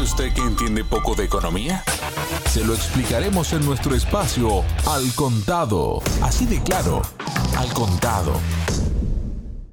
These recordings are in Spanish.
usted que entiende poco de economía? Se lo explicaremos en nuestro espacio Al Contado. Así de claro, Al Contado.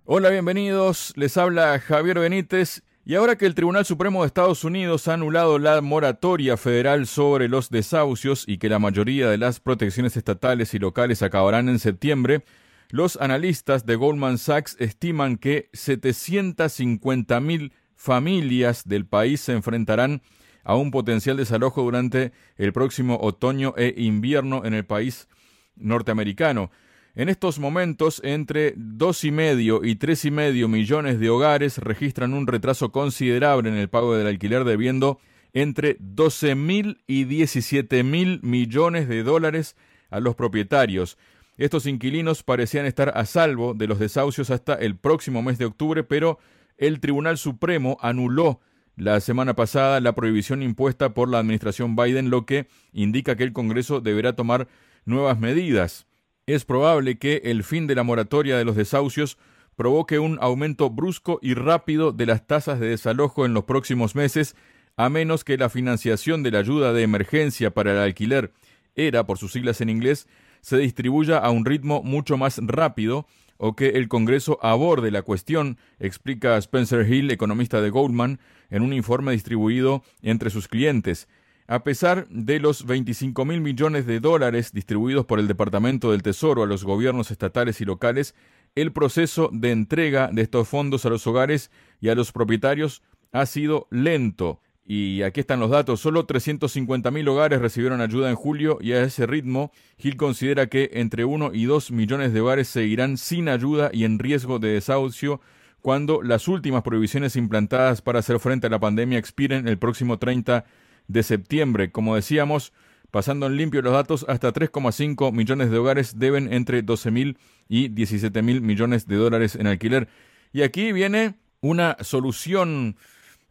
Hola, bienvenidos. Les habla Javier Benítez. Y ahora que el Tribunal Supremo de Estados Unidos ha anulado la moratoria federal sobre los desahucios y que la mayoría de las protecciones estatales y locales acabarán en septiembre, los analistas de Goldman Sachs estiman que 750.000 familias del país se enfrentarán a un potencial desalojo durante el próximo otoño e invierno en el país norteamericano. En estos momentos, entre dos y medio y tres y medio millones de hogares registran un retraso considerable en el pago del alquiler, debiendo entre 12 mil y 17 mil millones de dólares a los propietarios. Estos inquilinos parecían estar a salvo de los desahucios hasta el próximo mes de octubre, pero el Tribunal Supremo anuló la semana pasada la prohibición impuesta por la administración Biden, lo que indica que el Congreso deberá tomar nuevas medidas. Es probable que el fin de la moratoria de los desahucios provoque un aumento brusco y rápido de las tasas de desalojo en los próximos meses, a menos que la financiación de la ayuda de emergencia para el alquiler, ERA por sus siglas en inglés, se distribuya a un ritmo mucho más rápido o que el Congreso aborde la cuestión, explica Spencer Hill, economista de Goldman, en un informe distribuido entre sus clientes. A pesar de los 25 mil millones de dólares distribuidos por el Departamento del Tesoro a los gobiernos estatales y locales, el proceso de entrega de estos fondos a los hogares y a los propietarios ha sido lento. Y aquí están los datos. Solo 350.000 hogares recibieron ayuda en julio y a ese ritmo, Hill considera que entre 1 y 2 millones de hogares seguirán sin ayuda y en riesgo de desahucio cuando las últimas prohibiciones implantadas para hacer frente a la pandemia expiren el próximo 30 de septiembre. Como decíamos, pasando en limpio los datos, hasta 3,5 millones de hogares deben entre 12.000 y 17.000 millones de dólares en alquiler. Y aquí viene una solución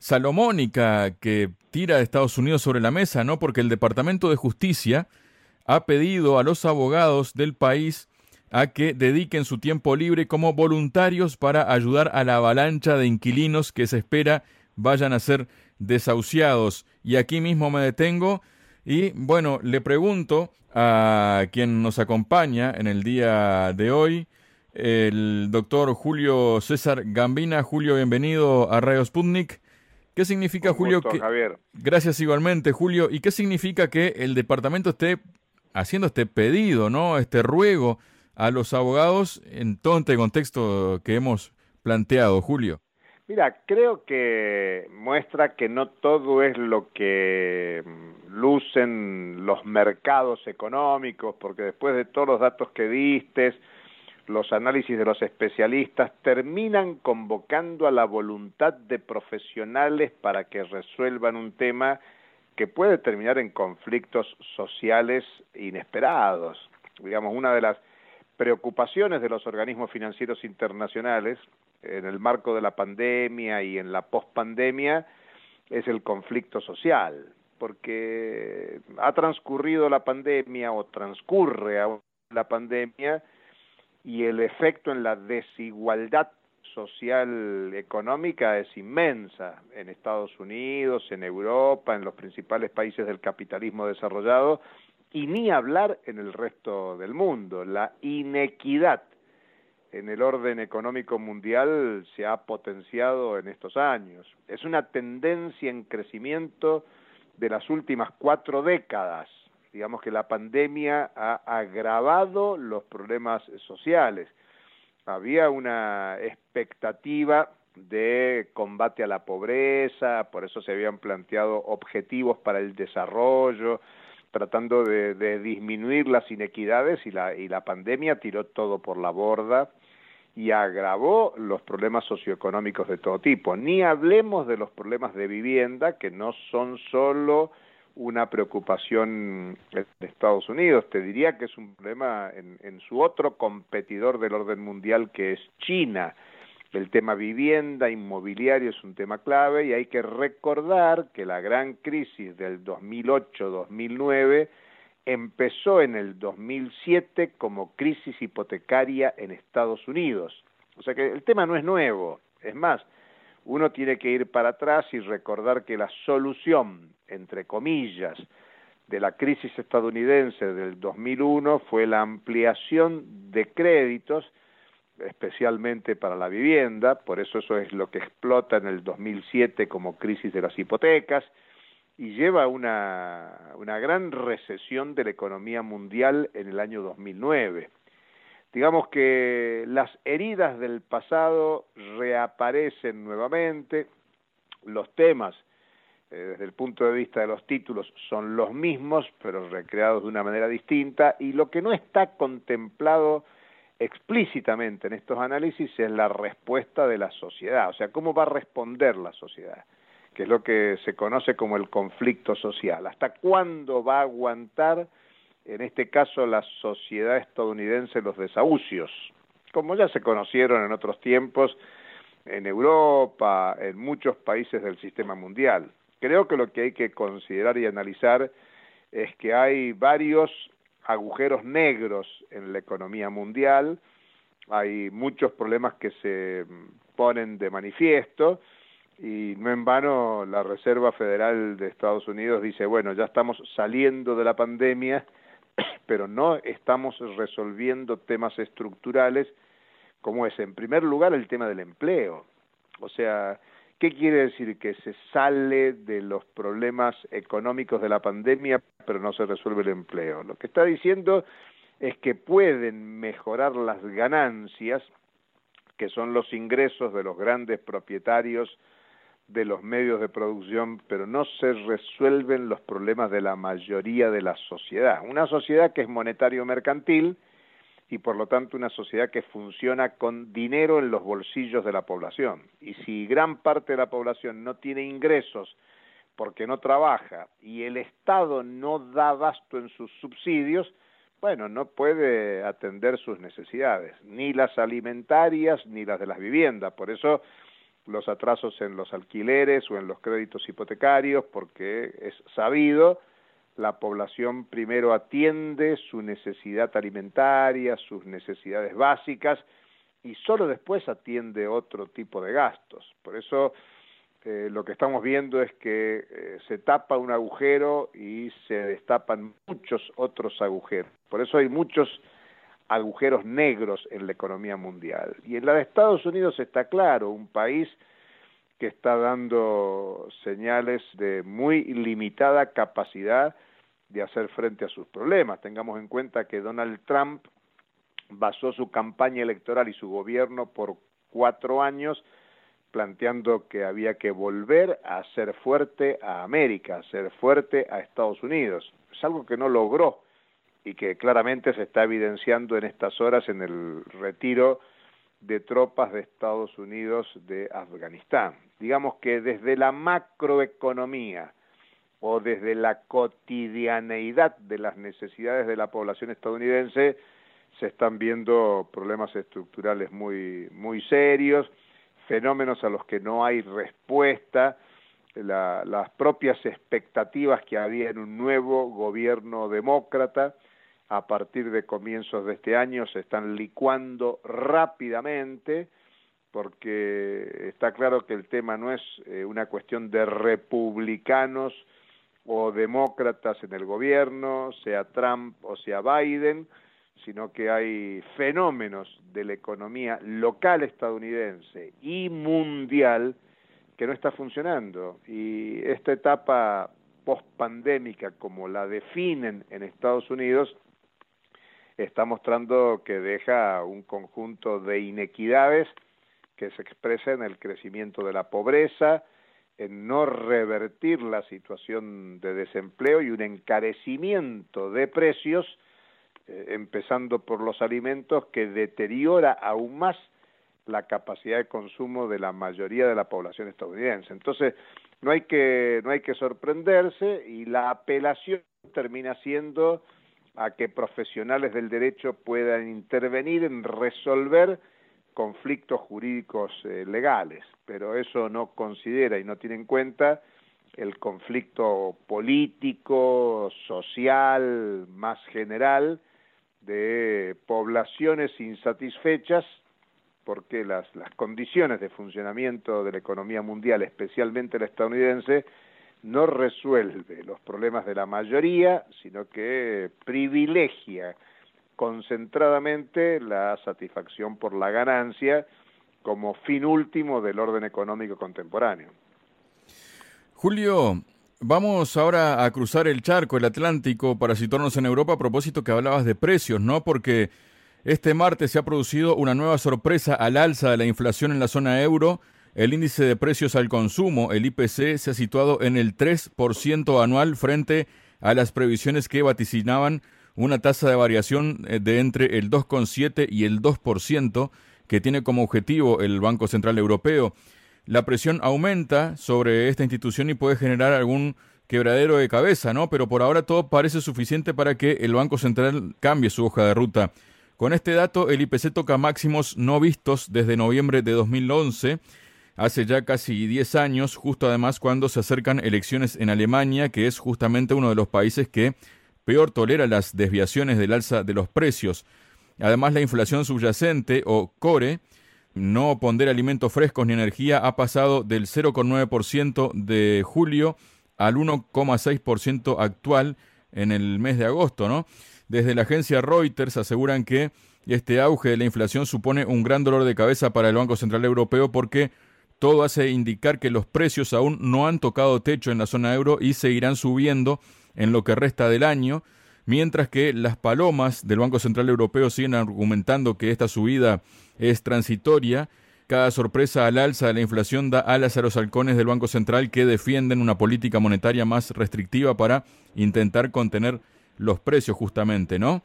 salomónica que tira a Estados Unidos sobre la mesa, ¿no? Porque el Departamento de Justicia ha pedido a los abogados del país a que dediquen su tiempo libre como voluntarios para ayudar a la avalancha de inquilinos que se espera vayan a ser desahuciados. Y aquí mismo me detengo y bueno, le pregunto a quien nos acompaña en el día de hoy, el doctor Julio César Gambina. Julio, bienvenido a Radio Sputnik. ¿Qué significa, Julio? que... Javier. Gracias igualmente, Julio. ¿Y qué significa que el departamento esté haciendo este pedido, ¿no? Este ruego a los abogados en todo este contexto que hemos planteado, Julio. Mira, creo que muestra que no todo es lo que lucen los mercados económicos, porque después de todos los datos que diste, los análisis de los especialistas terminan convocando a la voluntad de profesionales para que resuelvan un tema que puede terminar en conflictos sociales inesperados. Digamos, una de las preocupaciones de los organismos financieros internacionales en el marco de la pandemia y en la pospandemia es el conflicto social, porque ha transcurrido la pandemia o transcurre la pandemia y el efecto en la desigualdad social económica es inmensa en Estados Unidos, en Europa, en los principales países del capitalismo desarrollado y ni hablar en el resto del mundo. La inequidad en el orden económico mundial se ha potenciado en estos años. Es una tendencia en crecimiento de las últimas cuatro décadas digamos que la pandemia ha agravado los problemas sociales. Había una expectativa de combate a la pobreza, por eso se habían planteado objetivos para el desarrollo, tratando de, disminuir las inequidades y la, y la pandemia tiró todo por la borda y agravó los problemas socioeconómicos de todo tipo. Ni hablemos de los problemas de vivienda, que no son solo una preocupación en Estados Unidos. Te diría que es un problema en, en, su otro competidor del orden mundial que es China. El tema vivienda, inmobiliario es un tema clave y hay que recordar que la gran crisis del 2008-2009 empezó en el 2007 como crisis hipotecaria en Estados Unidos. O sea que el tema no es nuevo. Es más, uno tiene que ir para atrás y recordar que la solución, entre comillas, de la crisis estadounidense del 2001 fue la ampliación de créditos, especialmente para la vivienda, por eso eso es lo que explota en el 2007 como crisis de las hipotecas, y lleva una, una gran recesión de la economía mundial en el año 2009. Digamos que las heridas del pasado reaparecen nuevamente, los temas eh, desde el punto de vista de los títulos son los mismos, pero recreados de una manera distinta, y lo que no está contemplado explícitamente en estos análisis es la respuesta de la sociedad, o sea, cómo va a responder la sociedad que es lo que se conoce como el conflicto social. ¿Hasta cuándo va a aguantar, en este caso, la sociedad estadounidense los desahucios? Como ya se conocieron en otros tiempos en Europa, en muchos países del sistema mundial. Creo que lo que hay que considerar y analizar es que hay varios agujeros negros en la economía mundial, hay muchos problemas que se ponen de manifiesto, y no en vano la Reserva Federal de Estados Unidos dice, bueno, ya estamos saliendo de la pandemia, pero no estamos resolviendo temas estructurales como es, en primer lugar, el tema del empleo. O sea, ¿qué quiere decir? Que se sale de los problemas económicos de la pandemia, pero no se resuelve el empleo. Lo que está diciendo es que pueden mejorar las ganancias, que son los ingresos de los grandes propietarios de los medios de producción, pero no se resuelven los problemas de la mayoría de la sociedad. Una sociedad que es monetario mercantil y por lo tanto una sociedad que funciona con dinero en los bolsillos de la población. Y si gran parte de la población no tiene ingresos porque no trabaja y el Estado no da abasto en sus subsidios, bueno, no puede atender sus necesidades, ni las alimentarias ni las de las viviendas. Por eso los atrasos en los alquileres o en los créditos hipotecarios, porque es sabido, la población primero atiende su necesidad alimentaria, sus necesidades básicas, y solo después atiende otro tipo de gastos. Por eso eh, lo que estamos viendo es que eh, se tapa un agujero y se destapan muchos otros agujeros. Por eso hay muchos agujeros negros en la economía mundial. Y en la de Estados Unidos está claro, un país que está dando señales de muy limitada capacidad de hacer frente a sus problemas. Tengamos en cuenta que Donald Trump basó su campaña electoral y su gobierno por cuatro años planteando que había que volver a ser fuerte a América, a ser fuerte a Estados Unidos. Es algo que no logró y que claramente se está evidenciando en estas horas en el retiro de tropas de Estados Unidos de Afganistán. Digamos que desde la macroeconomía o desde la cotidianeidad de las necesidades de la población estadounidense se están viendo problemas estructurales muy muy serios, fenómenos a los que no hay respuesta, las propias expectativas que había en un nuevo gobierno demócrata, a partir de comienzos de este año se están licuando rápidamente porque está claro que el tema no es eh, una cuestión de republicanos o demócratas en el gobierno, sea Trump o sea Biden, sino que hay fenómenos de la economía local estadounidense y mundial que no está funcionando. Y esta etapa post-pandémica, como la definen en Estados Unidos, está mostrando que deja un conjunto de inequidades que se expresa en el crecimiento de la pobreza, en no revertir la situación de desempleo y un encarecimiento de precios, eh, empezando por los alimentos, que deteriora aún más la capacidad de consumo de la mayoría de la población estadounidense. Entonces, no hay que, no hay que sorprenderse y la apelación termina siendo a que profesionales del derecho puedan intervenir en resolver conflictos jurídicos eh, legales, pero eso no considera y no tiene en cuenta el conflicto político, social, más general de poblaciones insatisfechas porque las, las condiciones de funcionamiento de la economía mundial, especialmente la estadounidense, no resuelve los problemas de la mayoría, sino que privilegia concentradamente la satisfacción por la ganancia como fin último del orden económico contemporáneo. Julio, vamos ahora a cruzar el charco, el Atlántico, para situarnos en Europa a propósito que hablabas de precios, ¿no? Porque este martes se ha producido una nueva sorpresa al alza de la inflación en la zona euro el índice de precios al consumo, el IPC, se ha situado en el 3% anual frente a las previsiones que vaticinaban una tasa de variación eh, de entre el 2,7 y el 2% que tiene como objetivo el Banco Central Europeo. La presión aumenta sobre esta institución y puede generar algún quebradero de cabeza, ¿no? Pero por ahora todo parece suficiente para que el Banco Central cambie su hoja de ruta. Con este dato, el IPC toca máximos no vistos desde noviembre de 2011 hace ya casi 10 años, justo además cuando se acercan elecciones en Alemania, que es justamente uno de los países que peor tolera las desviaciones del alza de los precios. Además, la inflación subyacente o core, no pondera alimentos frescos ni energía, ha pasado del 0,9% de julio al 1,6% actual en el mes de agosto, ¿no? Desde la agencia Reuters aseguran que este auge de la inflación supone un gran dolor de cabeza para el Banco Central Europeo porque todo hace indicar que los precios aún no han tocado techo en la zona euro y seguirán subiendo en lo que resta del año, mientras que las palomas del Banco Central Europeo siguen argumentando que esta subida es transitoria. Cada sorpresa al alza de la inflación da alas a los halcones del Banco Central que defienden una política monetaria más restrictiva para intentar contener los precios justamente, ¿no?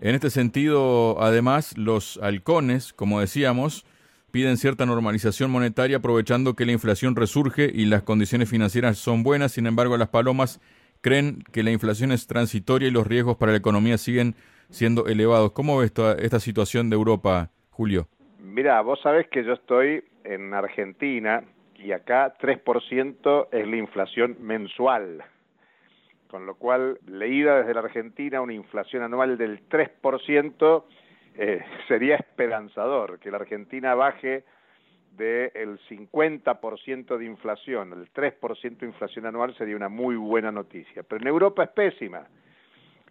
En este sentido, además, los halcones, como decíamos, piden cierta normalización monetaria aprovechando que la inflación resurge y las condiciones financieras son buenas. Sin embargo, las palomas creen que la inflación es transitoria y los riesgos para la economía siguen siendo elevados. ¿Cómo ves esta situación de Europa, Julio? Mira, vos sabés que yo estoy en Argentina y acá 3% es la inflación mensual. Con lo cual, leída desde la Argentina, una inflación anual del 3% eh, sería esperanzador que la Argentina baje del 50% de inflación, el 3% de inflación anual sería una muy buena noticia. Pero en Europa es pésima.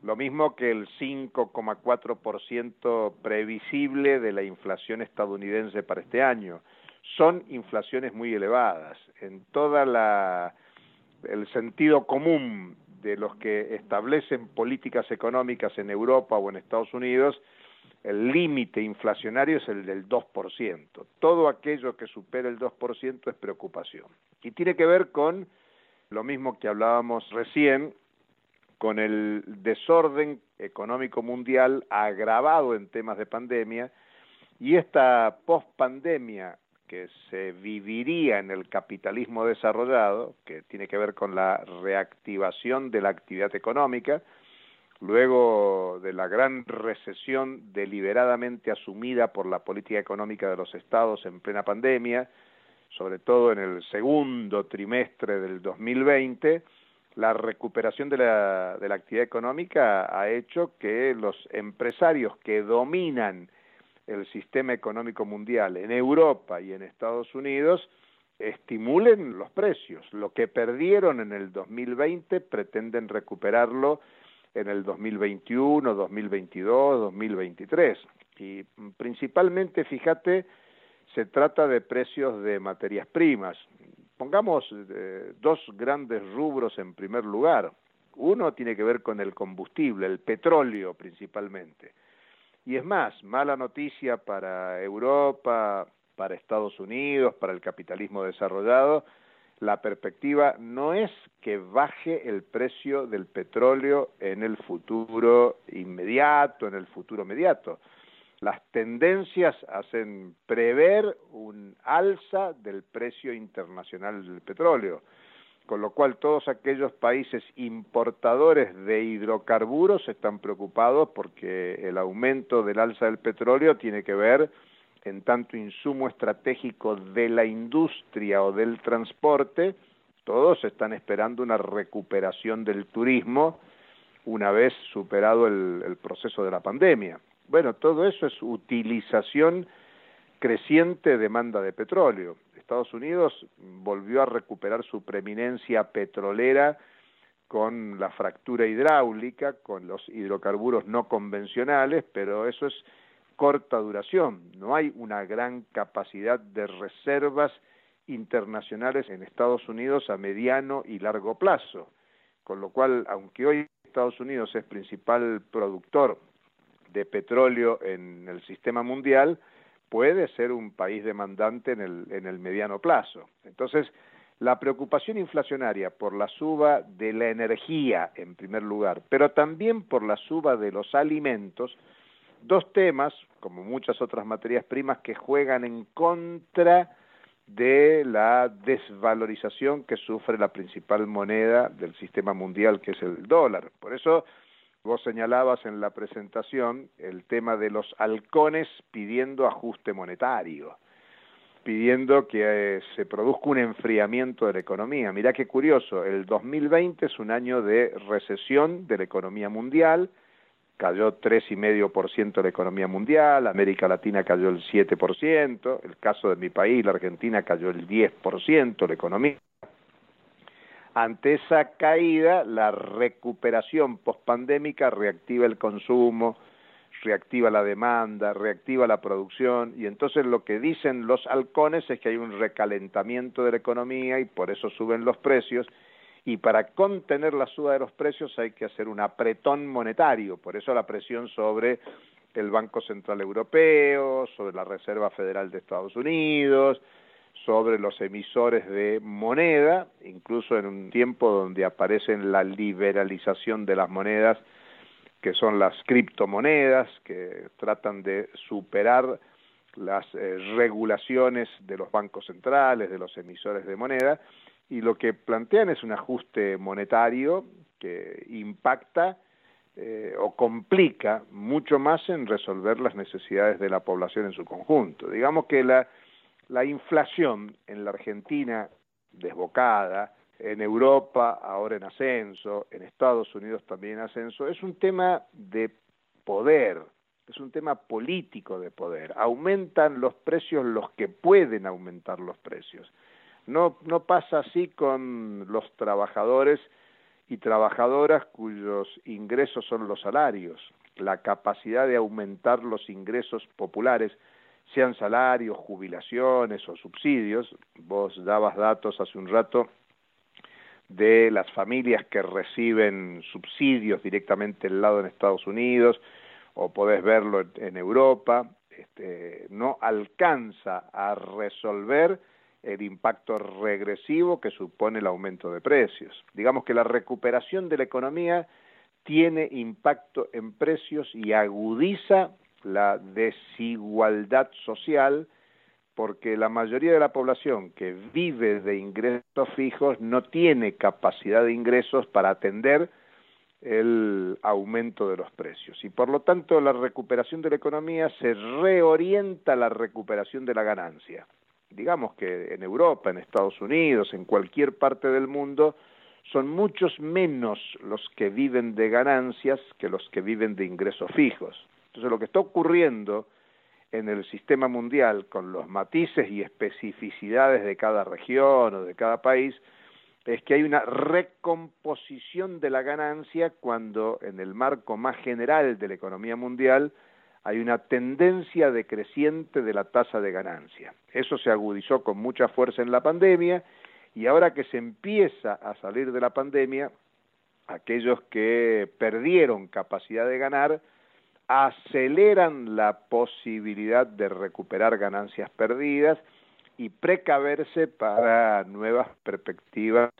Lo mismo que el 5,4% previsible de la inflación estadounidense para este año. Son inflaciones muy elevadas. En toda la el sentido común de los que establecen políticas económicas en Europa o en Estados Unidos, el límite inflacionario es el del 2%. Todo aquello que supera el 2% es preocupación. Y tiene que ver con lo mismo que hablábamos recién, con el desorden económico mundial agravado en temas de pandemia y esta pospandemia que se viviría en el capitalismo desarrollado, que tiene que ver con la reactivación de la actividad económica, luego de la gran recesión deliberadamente asumida por la política económica de los estados en plena pandemia, sobre todo en el segundo trimestre del 2020, la recuperación de la, de la actividad económica ha hecho que los empresarios que dominan el sistema económico mundial en Europa y en Estados Unidos estimulen los precios. Lo que perdieron en el 2020 pretenden recuperarlo en el 2021, 2022, 2023. Y principalmente, fíjate, se trata de precios de materias primas. Pongamos eh, dos grandes rubros en primer lugar. Uno tiene que ver con el combustible, el petróleo principalmente. Y es más, mala noticia para Europa, para Estados Unidos, para el capitalismo desarrollado, la perspectiva no es que baje el precio del petróleo en el futuro inmediato, en el futuro inmediato. Las tendencias hacen prever un alza del precio internacional del petróleo, con lo cual todos aquellos países importadores de hidrocarburos están preocupados porque el aumento del alza del petróleo tiene que ver en tanto insumo estratégico de la industria o del transporte, todos están esperando una recuperación del turismo una vez superado el, proceso de la pandemia. Bueno, todo eso es utilización creciente demanda de petróleo. Estados Unidos volvió a recuperar su preeminencia petrolera con la fractura hidráulica, con los hidrocarburos no convencionales, pero eso es corta duración. No hay una gran capacidad de reservas internacionales en Estados Unidos a mediano y largo plazo. Con lo cual, aunque hoy Estados Unidos es principal productor de petróleo en el sistema mundial, puede ser un país demandante en el, en el mediano plazo. Entonces, la preocupación inflacionaria por la suba de la energía, en primer lugar, pero también por la suba de los alimentos, dos temas, como muchas otras materias primas, que juegan en contra de la desvalorización que sufre la principal moneda del sistema mundial, que es el dólar. Por eso vos señalabas en la presentación el tema de los halcones pidiendo ajuste monetario, pidiendo que eh, se produzca un enfriamiento de la economía. Mirá qué curioso, el 2020 es un año de recesión de la economía mundial, cayó 3,5% la economía mundial, América Latina cayó el 7%, el caso de mi país, la Argentina, cayó el 10% la economía. Ante esa caída, la recuperación pospandémica reactiva el consumo, reactiva la demanda, reactiva la producción, y entonces lo que dicen los halcones es que hay un recalentamiento de la economía y por eso suben los precios, y para contener la suba de los precios hay que hacer un apretón monetario, por eso la presión sobre el Banco Central Europeo, sobre la Reserva Federal de Estados Unidos, sobre los emisores de moneda, incluso en un tiempo donde aparecen la liberalización de las monedas, que son las criptomonedas, que tratan de superar las eh, regulaciones de los bancos centrales, de los emisores de moneda, y lo que plantean es un ajuste monetario que impacta eh, o complica mucho más en resolver las necesidades de la población en su conjunto. Digamos que la, la inflación en la Argentina desbocada, en Europa ahora en ascenso, en Estados Unidos también en ascenso, es un tema de poder, es un tema político de poder. Aumentan los precios los que pueden aumentar los precios. No, no pasa así con los trabajadores y trabajadoras cuyos ingresos son los salarios. La capacidad de aumentar los ingresos populares, sean salarios, jubilaciones o subsidios, vos dabas datos hace un rato de las familias que reciben subsidios directamente del lado en Estados Unidos, o podés verlo en Europa, este, no alcanza a resolver el impacto regresivo que supone el aumento de precios. Digamos que la recuperación de la economía tiene impacto en precios y agudiza la desigualdad social porque la mayoría de la población que vive de ingresos fijos no tiene capacidad de ingresos para atender el aumento de los precios y por lo tanto la recuperación de la economía se reorienta a la recuperación de la ganancia digamos que en Europa, en Estados Unidos, en cualquier parte del mundo, son muchos menos los que viven de ganancias que los que viven de ingresos fijos. Entonces lo que está ocurriendo en el sistema mundial con los matices y especificidades de cada región o de cada país es que hay una recomposición de la ganancia cuando en el marco más general de la economía mundial hay una tendencia decreciente de la tasa de ganancia. Eso se agudizó con mucha fuerza en la pandemia y ahora que se empieza a salir de la pandemia, aquellos que perdieron capacidad de ganar aceleran la posibilidad de recuperar ganancias perdidas y precaverse para nuevas perspectivas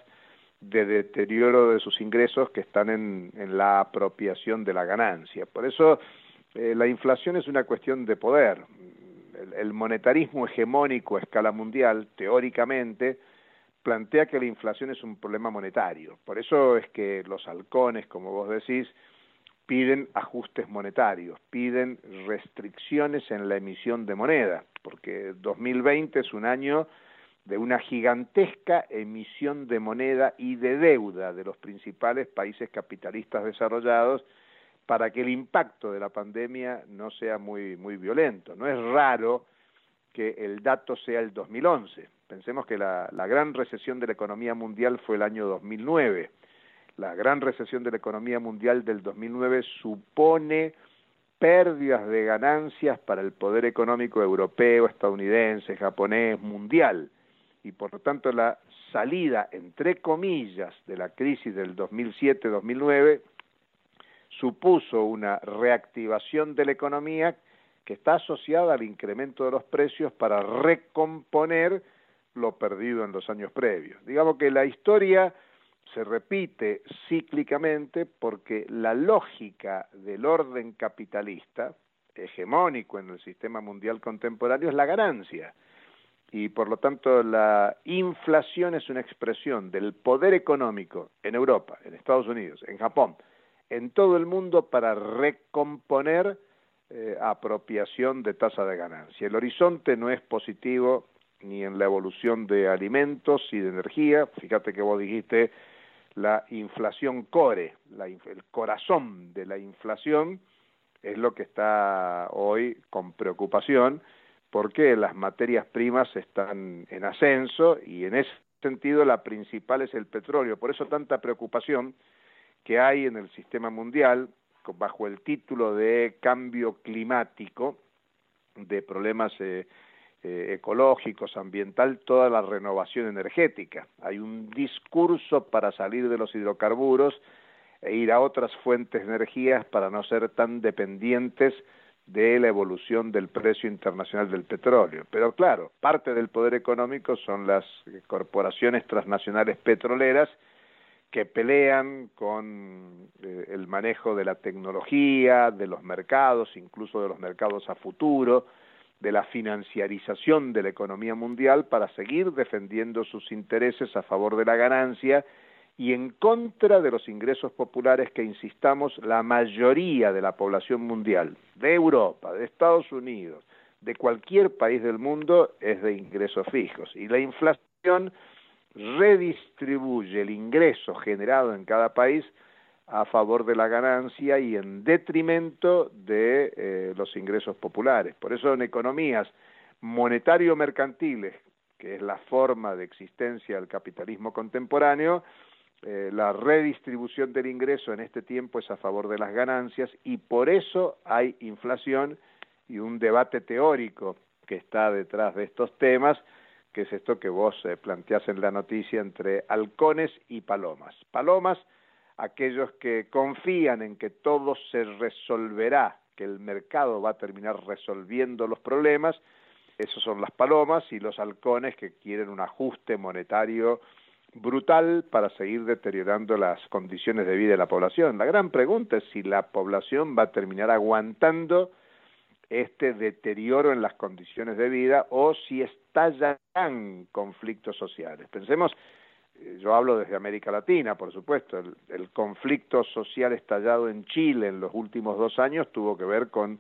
de deterioro de sus ingresos que están en, en la apropiación de la ganancia. Por eso eh, la inflación es una cuestión de poder. El, monetarismo hegemónico a escala mundial, teóricamente, plantea que la inflación es un problema monetario. Por eso es que los halcones, como vos decís, piden ajustes monetarios, piden restricciones en la emisión de moneda, porque 2020 es un año de una gigantesca emisión de moneda y de deuda de los principales países capitalistas desarrollados para que el impacto de la pandemia no sea muy, muy violento. No es raro que el dato sea el 2011. Pensemos que la, la gran recesión de la economía mundial fue el año 2009. La gran recesión de la economía mundial del 2009 supone pérdidas de ganancias para el poder económico europeo, estadounidense, japonés, mundial. Y por lo tanto la salida, entre comillas, de la crisis del 2007-2009 supuso una reactivación de la economía que está asociada al incremento de los precios para recomponer lo perdido en los años previos. Digamos que la historia se repite cíclicamente porque la lógica del orden capitalista, hegemónico en el sistema mundial contemporáneo, es la ganancia. Y por lo tanto la inflación es una expresión del poder económico en Europa, en Estados Unidos, en Japón, en todo el mundo para recomponer eh, apropiación de tasa de ganancia. El horizonte no es positivo ni en la evolución de alimentos y de energía. Fíjate que vos dijiste la inflación core, el corazón de la inflación es lo que está hoy con preocupación porque las materias primas están en ascenso y en ese sentido la principal es el petróleo. Por eso tanta preocupación que hay en el sistema mundial bajo el título de cambio climático, de problemas eh, eh, ecológicos, ambiental, toda la renovación energética. Hay un discurso para salir de los hidrocarburos e ir a otras fuentes de energías para no ser tan dependientes de la evolución del precio internacional del petróleo. Pero claro, parte del poder económico son las corporaciones transnacionales petroleras que pelean con eh, el manejo de la tecnología, de los mercados, incluso de los mercados a futuro, de la financiarización de la economía mundial para seguir defendiendo sus intereses a favor de la ganancia y en contra de los ingresos populares que, insistamos, la mayoría de la población mundial, de Europa, de Estados Unidos, de cualquier país del mundo, es de ingresos fijos. Y la inflación redistribuye el ingreso generado en cada país a favor de la ganancia y en detrimento de eh, los ingresos populares. Por eso en economías monetario-mercantiles, que es la forma de existencia del capitalismo contemporáneo, eh, la redistribución del ingreso en este tiempo es a favor de las ganancias y por eso hay inflación y un debate teórico que está detrás de estos temas, que es esto que vos eh, planteás en la noticia entre halcones y palomas. Palomas aquellos que confían en que todo se resolverá, que el mercado va a terminar resolviendo los problemas, esos son las palomas y los halcones que quieren un ajuste monetario brutal para seguir deteriorando las condiciones de vida de la población. La gran pregunta es si la población va a terminar aguantando este deterioro en las condiciones de vida o si estallan conflictos sociales. Pensemos eh, yo hablo desde América Latina, por supuesto, el, conflicto social estallado en Chile en los últimos dos años tuvo que ver con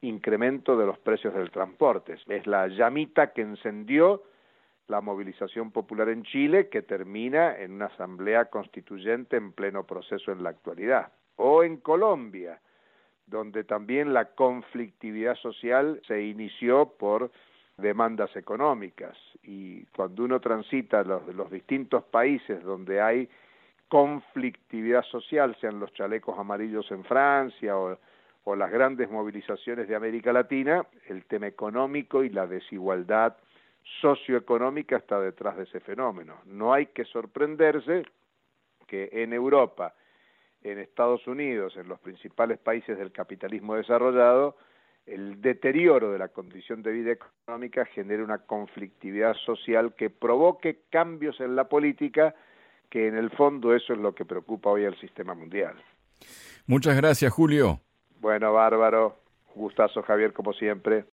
incremento de los precios del transporte. Es la llamita que encendió la movilización popular en Chile que termina en una asamblea constituyente en pleno proceso en la actualidad. O en Colombia, donde también la conflictividad social se inició por demandas económicas y cuando uno transita los, los distintos países donde hay conflictividad social, sean los chalecos amarillos en Francia o, o las grandes movilizaciones de América Latina, el tema económico y la desigualdad socioeconómica está detrás de ese fenómeno. No hay que sorprenderse que en Europa, en Estados Unidos, en los principales países del capitalismo desarrollado, el deterioro de la condición de vida económica genera una conflictividad social que provoque cambios en la política, que en el fondo eso es lo que preocupa hoy al sistema mundial. Muchas gracias, Julio. Bueno, bárbaro. Gustazo, Javier, como siempre.